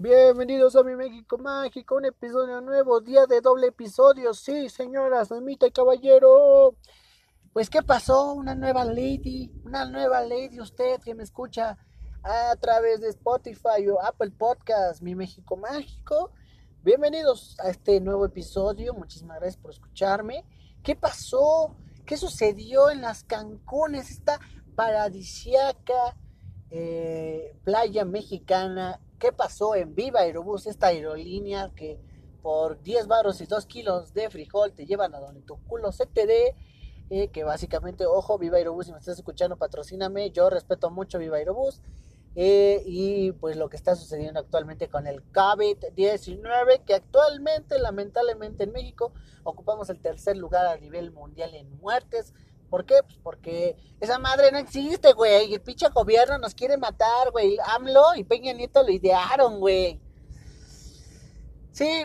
Bienvenidos a mi México Mágico, un episodio nuevo, día de doble episodio, sí, señoras, mamita y caballero. Pues, ¿qué pasó? Una nueva lady, una nueva lady, usted que me escucha a través de Spotify o Apple Podcast, mi México Mágico. Bienvenidos a este nuevo episodio, muchísimas gracias por escucharme. ¿Qué pasó? ¿Qué sucedió en las Cancunes, esta paradisiaca eh, playa mexicana? ¿Qué pasó en Viva Aerobús, esta aerolínea que por 10 barros y 2 kilos de frijol te llevan a donde tu culo se te dé? Eh, que básicamente, ojo, Viva Aerobús, si me estás escuchando, patrocíname. Yo respeto mucho Viva Aerobús. Eh, y pues lo que está sucediendo actualmente con el COVID-19, que actualmente lamentablemente en México ocupamos el tercer lugar a nivel mundial en muertes. ¿Por qué? Pues porque esa madre no existe, güey. El pinche gobierno nos quiere matar, güey. AMLO y Peña Nieto lo idearon, güey. Sí,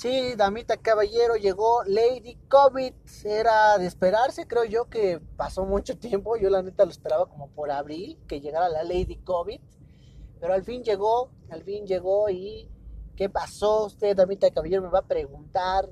Sí, damita caballero, llegó Lady COVID. Era de esperarse, creo yo que pasó mucho tiempo. Yo la neta lo esperaba como por abril que llegara la Lady COVID. Pero al fin llegó, al fin llegó y ¿qué pasó? Usted, damita caballero, me va a preguntar.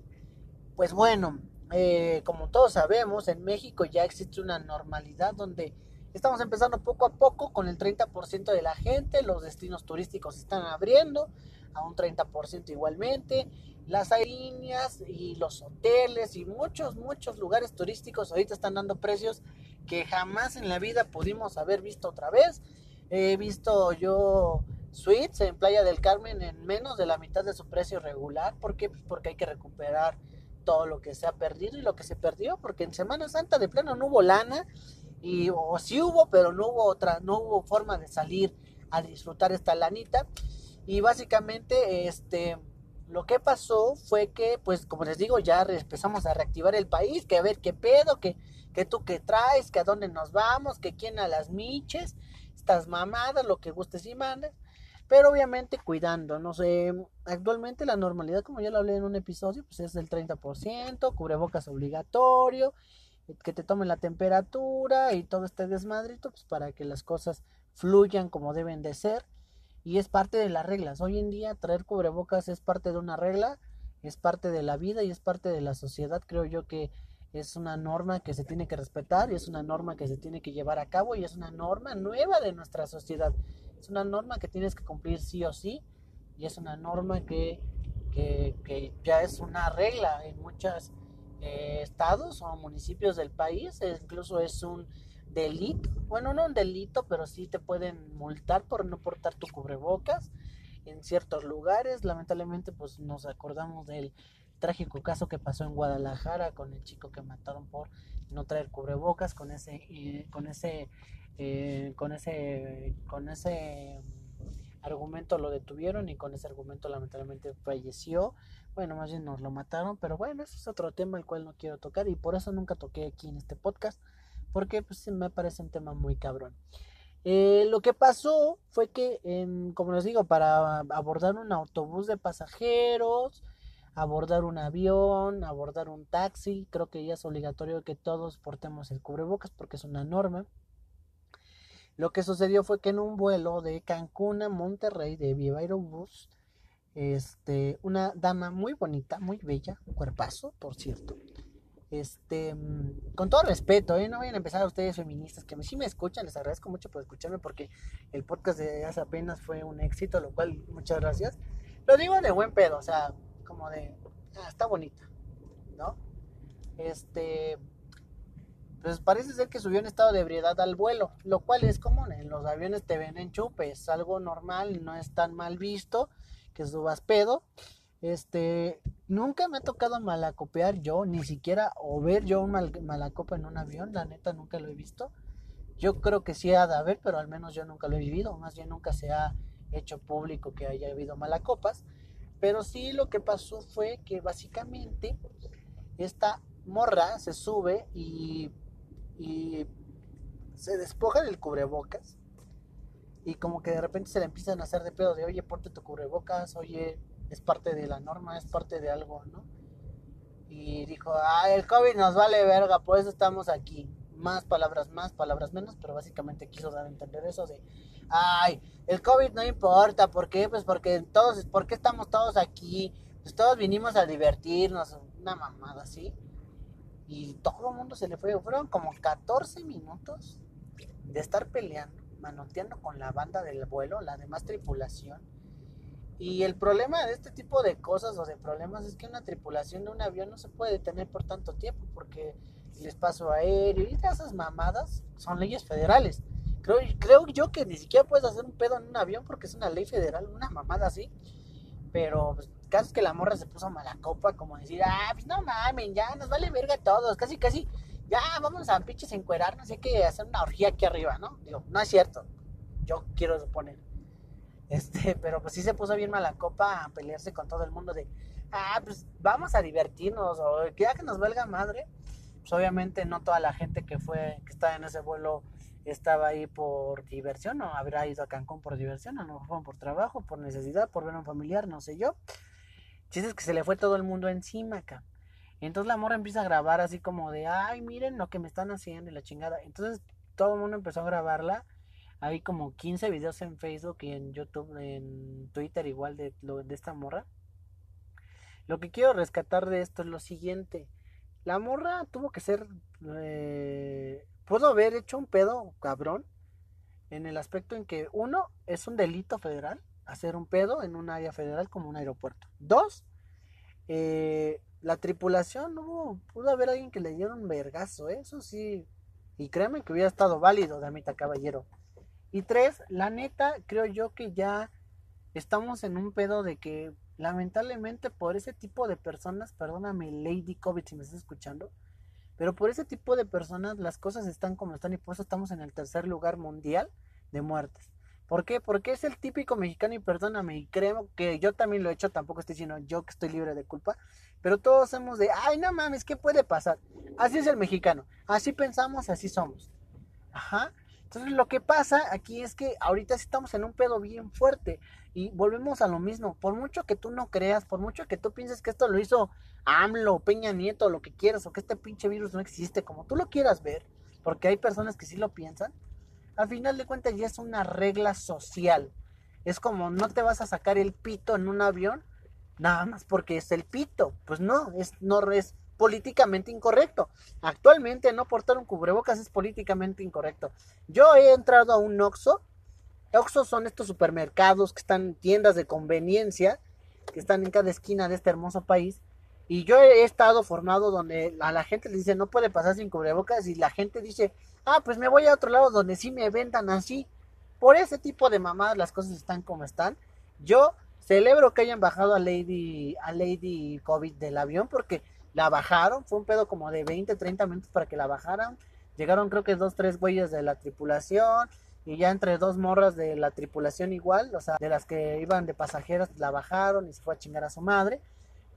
Pues bueno, eh, como todos sabemos, en México ya existe una normalidad donde estamos empezando poco a poco con el 30% de la gente, los destinos turísticos están abriendo a un 30% igualmente las aerolíneas y los hoteles y muchos, muchos lugares turísticos ahorita están dando precios que jamás en la vida pudimos haber visto otra vez. He visto yo suites en Playa del Carmen en menos de la mitad de su precio regular. ¿Por qué? Porque hay que recuperar todo lo que se ha perdido y lo que se perdió, porque en Semana Santa de plano no hubo lana y o sí hubo, pero no hubo otra, no hubo forma de salir a disfrutar esta lanita y básicamente este lo que pasó fue que, pues, como les digo, ya empezamos a reactivar el país, que a ver qué pedo, que, que tú qué traes, que a dónde nos vamos, que quién a las miches, estas mamadas, lo que gustes y mandes. Pero obviamente cuidando, no sé, actualmente la normalidad, como ya lo hablé en un episodio, pues es del 30%, cubrebocas obligatorio, que te tomen la temperatura y todo este desmadrito, pues para que las cosas fluyan como deben de ser y es parte de las reglas. Hoy en día traer cubrebocas es parte de una regla, es parte de la vida y es parte de la sociedad. Creo yo que es una norma que se tiene que respetar y es una norma que se tiene que llevar a cabo y es una norma nueva de nuestra sociedad. Es una norma que tienes que cumplir sí o sí y es una norma que, que, ya es una regla en muchos eh, estados o municipios del país. incluso es un delito, bueno, no un delito, pero sí te pueden multar por no portar tu cubrebocas en ciertos lugares. Lamentablemente, pues nos acordamos del trágico caso que pasó en Guadalajara con el chico que mataron por no traer cubrebocas, con ese, eh, con ese, eh, con ese, con ese argumento lo detuvieron y con ese argumento lamentablemente falleció. Bueno, más bien nos lo mataron, pero bueno, ese es otro tema el cual no quiero tocar y por eso nunca toqué aquí en este podcast porque pues me parece un tema muy cabrón. Eh, lo que pasó fue que, como les digo, para abordar un autobús de pasajeros, abordar un avión, abordar un taxi, creo que ya es obligatorio que todos portemos el cubrebocas porque es una norma. Lo que sucedió fue que en un vuelo de Cancún a Monterrey de Viva Aerobús, este, una dama muy bonita, muy bella, cuerpazo, por cierto, este, con todo respeto, ¿eh? no vayan a empezar a ustedes feministas que sí me escuchan, les agradezco mucho por escucharme porque el podcast de hace apenas fue un éxito, lo cual muchas gracias. Lo digo de buen pedo, o sea, como de, ah, está bonita, ¿no? Este, pues parece ser que subió en estado de ebriedad al vuelo, lo cual es común, en los aviones te ven en chupes, algo normal, no es tan mal visto que subas pedo. Este, nunca me ha tocado malacopear yo, ni siquiera o ver yo un mal, malacopa en un avión, la neta nunca lo he visto. Yo creo que sí ha de haber, pero al menos yo nunca lo he vivido, más bien nunca se ha hecho público que haya habido malacopas. Pero sí lo que pasó fue que básicamente esta morra se sube y, se despoja del cubrebocas y como que de repente se le empiezan a hacer de pedo de oye ponte tu cubrebocas, oye es parte de la norma, es parte de algo, ¿no? Y dijo, ah, el COVID nos vale verga, por eso estamos aquí. Más palabras más, palabras menos, pero básicamente quiso dar a entender eso de, ay, el COVID no importa, ¿por qué? Pues porque todos, ¿por qué estamos todos aquí? Pues todos vinimos a divertirnos, una mamada así. Y todo el mundo se le fue, fueron como 14 minutos de estar peleando, manoteando con la banda del vuelo, la demás tripulación. Y el problema de este tipo de cosas o de problemas es que una tripulación de un avión no se puede detener por tanto tiempo porque el espacio aéreo y esas mamadas son leyes federales. Creo, creo yo que ni siquiera puedes hacer un pedo en un avión porque es una ley federal, una mamada así. Pero pues, casi que la morra se puso mala copa, como decir, ah, pues no mames, ya nos vale verga a todos, casi, casi, ya vamos a pinches encuerarnos, hay que hacer una orgía aquí arriba, ¿no? Digo, no es cierto, yo quiero suponer. Este, pero pues sí se puso bien mala copa a pelearse con todo el mundo de, ah, pues vamos a divertirnos, o ya que nos valga madre, pues obviamente no toda la gente que fue, que estaba en ese vuelo estaba ahí por diversión, o habrá ido a Cancún por diversión, o no fueron por trabajo, por necesidad, por ver a un familiar, no sé yo. Chistes que se le fue todo el mundo encima acá. Entonces la morra empieza a grabar así como de, ay, miren lo que me están haciendo y la chingada. Entonces todo el mundo empezó a grabarla. Hay como 15 videos en Facebook y en YouTube, en Twitter igual de, de esta morra. Lo que quiero rescatar de esto es lo siguiente. La morra tuvo que ser... Eh, pudo haber hecho un pedo cabrón en el aspecto en que uno es un delito federal hacer un pedo en un área federal como un aeropuerto. Dos, eh, la tripulación, no pudo haber alguien que le diera un vergazo, ¿eh? eso sí, y créeme que hubiera estado válido, damita caballero. Y tres, la neta, creo yo que ya estamos en un pedo de que lamentablemente por ese tipo de personas, perdóname Lady COVID si me estás escuchando, pero por ese tipo de personas las cosas están como están y por eso estamos en el tercer lugar mundial de muertes. ¿Por qué? Porque es el típico mexicano y perdóname, y creo que yo también lo he hecho, tampoco estoy diciendo yo que estoy libre de culpa, pero todos hemos de, ay, no mames, ¿qué puede pasar? Así es el mexicano, así pensamos, así somos. Ajá. Entonces lo que pasa aquí es que ahorita estamos en un pedo bien fuerte y volvemos a lo mismo. Por mucho que tú no creas, por mucho que tú pienses que esto lo hizo AMLO, Peña Nieto, lo que quieras, o que este pinche virus no existe, como tú lo quieras ver, porque hay personas que sí lo piensan, al final de cuentas ya es una regla social. Es como no te vas a sacar el pito en un avión nada más porque es el pito. Pues no, es, no es políticamente incorrecto. Actualmente no portar un cubrebocas es políticamente incorrecto. Yo he entrado a un Oxxo. Oxxo son estos supermercados que están tiendas de conveniencia que están en cada esquina de este hermoso país. Y yo he estado formado donde a la gente le dice no puede pasar sin cubrebocas y la gente dice, ah, pues me voy a otro lado donde sí me vendan así. Por ese tipo de mamadas las cosas están como están. Yo celebro que hayan bajado a Lady, a Lady COVID del avión porque la bajaron. Fue un pedo como de 20, 30 minutos para que la bajaran. Llegaron creo que dos, tres güeyes de la tripulación. Y ya entre dos morras de la tripulación igual, o sea, de las que iban de pasajeras, la bajaron y se fue a chingar a su madre.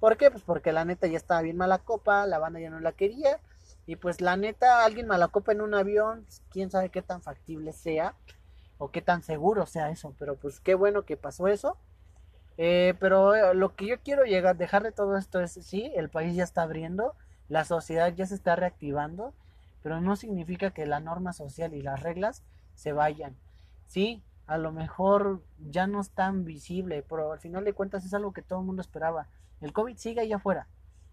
¿Por qué? Pues porque la neta ya estaba bien mala copa, la banda ya no la quería. Y pues la neta, alguien malacopa en un avión, pues, quién sabe qué tan factible sea o qué tan seguro sea eso. Pero pues qué bueno que pasó eso. Eh, pero eh, lo que yo quiero llegar, dejar de todo esto es, sí, el país ya está abriendo, la sociedad ya se está reactivando, pero no significa que la norma social y las reglas se vayan. Sí, a lo mejor ya no es tan visible, pero al final de cuentas es algo que todo el mundo esperaba. El COVID sigue allá afuera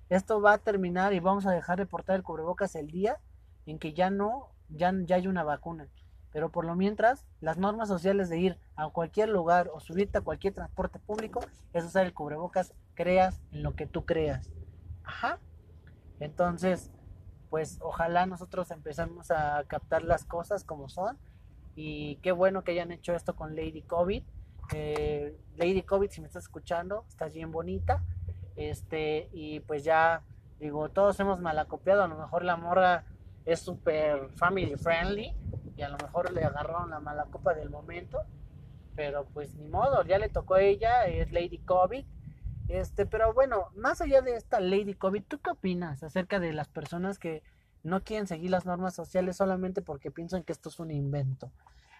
esto va a terminar y vamos a dejar de portar el cubrebocas el día en que ya no, ya, ya hay una vacuna. Pero por lo mientras, las normas sociales de ir a cualquier lugar o subirte a cualquier transporte público es usar el cubrebocas, creas en lo que tú creas. Ajá. Entonces, pues ojalá nosotros empezamos a captar las cosas como son. Y qué bueno que hayan hecho esto con Lady COVID. Lady COVID, si me estás escuchando, estás bien bonita. Este, y pues ya, digo, todos hemos malacopiado. A lo mejor la morra es súper family friendly y a lo mejor le agarraron la mala copa del momento. Pero pues ni modo, ya le tocó a ella, es Lady COVID. Este, pero bueno, más allá de esta Lady COVID, ¿tú qué opinas acerca de las personas que no quieren seguir las normas sociales solamente porque piensan que esto es un invento?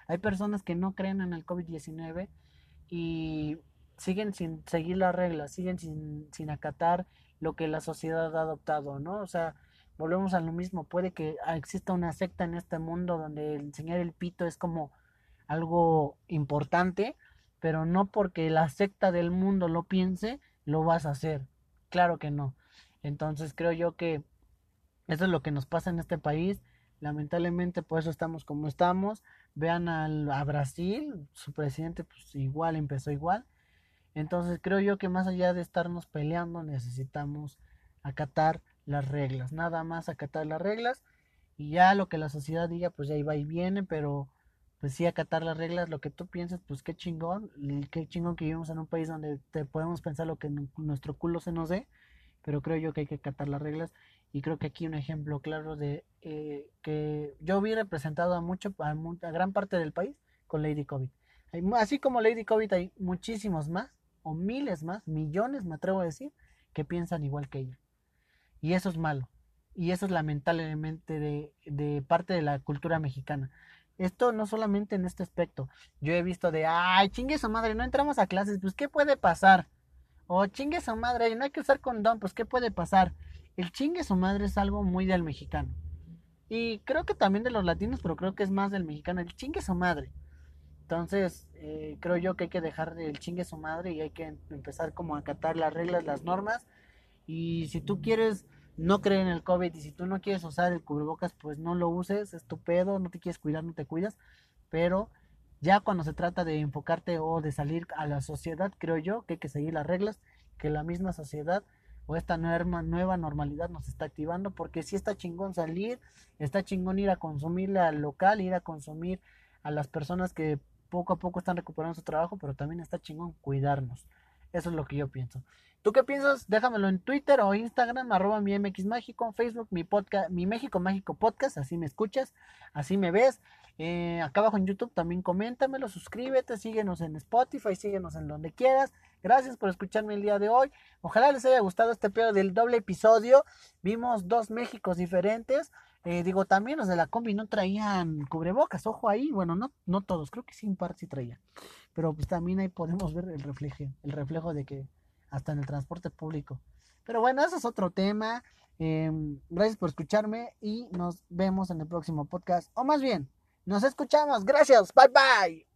Hay personas que no creen en el COVID-19 y siguen sin seguir las reglas, siguen sin, sin acatar lo que la sociedad ha adoptado, ¿no? O sea, volvemos a lo mismo, puede que exista una secta en este mundo donde enseñar el pito es como algo importante, pero no porque la secta del mundo lo piense, lo vas a hacer. Claro que no. Entonces creo yo que eso es lo que nos pasa en este país. Lamentablemente por eso estamos como estamos. Vean al, a Brasil, su presidente pues igual empezó igual. Entonces creo yo que más allá de estarnos peleando necesitamos acatar las reglas. Nada más acatar las reglas y ya lo que la sociedad diga pues ya iba y viene, pero pues sí acatar las reglas, lo que tú piensas, pues qué chingón, qué chingón que vivimos en un país donde te podemos pensar lo que nuestro culo se nos dé, pero creo yo que hay que acatar las reglas y creo que aquí un ejemplo claro de eh, que yo vi representado a mucho a, gran parte del país con Lady COVID. así como Lady COVID hay muchísimos más o miles más, millones me atrevo a decir, que piensan igual que ella. Y eso es malo. Y eso es lamentablemente de, de parte de la cultura mexicana. Esto no solamente en este aspecto. Yo he visto de, ay, chingue su madre, no entramos a clases, pues ¿qué puede pasar? O chingue su madre, no hay que usar condón, pues ¿qué puede pasar? El chingue su madre es algo muy del mexicano. Y creo que también de los latinos, pero creo que es más del mexicano. El chingue su madre. Entonces, eh, creo yo que hay que dejar el chingue su madre y hay que empezar como a acatar las reglas, las normas. Y si tú quieres no creen en el COVID y si tú no quieres usar el cubrebocas, pues no lo uses, es tu pedo, no te quieres cuidar, no te cuidas, pero ya cuando se trata de enfocarte o de salir a la sociedad, creo yo que hay que seguir las reglas que la misma sociedad o esta nueva, nueva normalidad nos está activando, porque si está chingón salir, está chingón ir a consumir al local, ir a consumir a las personas que poco a poco están recuperando su trabajo, pero también está chingón cuidarnos. Eso es lo que yo pienso. ¿Tú qué piensas? Déjamelo en Twitter o Instagram, arroba mi MX Mágico, Facebook, mi podcast, mi México Mágico Podcast, así me escuchas, así me ves. Eh, acá abajo en YouTube también coméntamelo, suscríbete, síguenos en Spotify, síguenos en donde quieras. Gracias por escucharme el día de hoy. Ojalá les haya gustado este pedo del doble episodio. Vimos dos Méxicos diferentes. Eh, digo, también los de la combi no traían cubrebocas, ojo ahí. Bueno, no, no todos, creo que sí un par sí traían. Pero pues también ahí podemos ver el reflejo, el reflejo de que hasta en el transporte público. Pero bueno, eso es otro tema. Em, gracias por escucharme y nos vemos en el próximo podcast. O más bien, nos escuchamos. Gracias. Bye bye.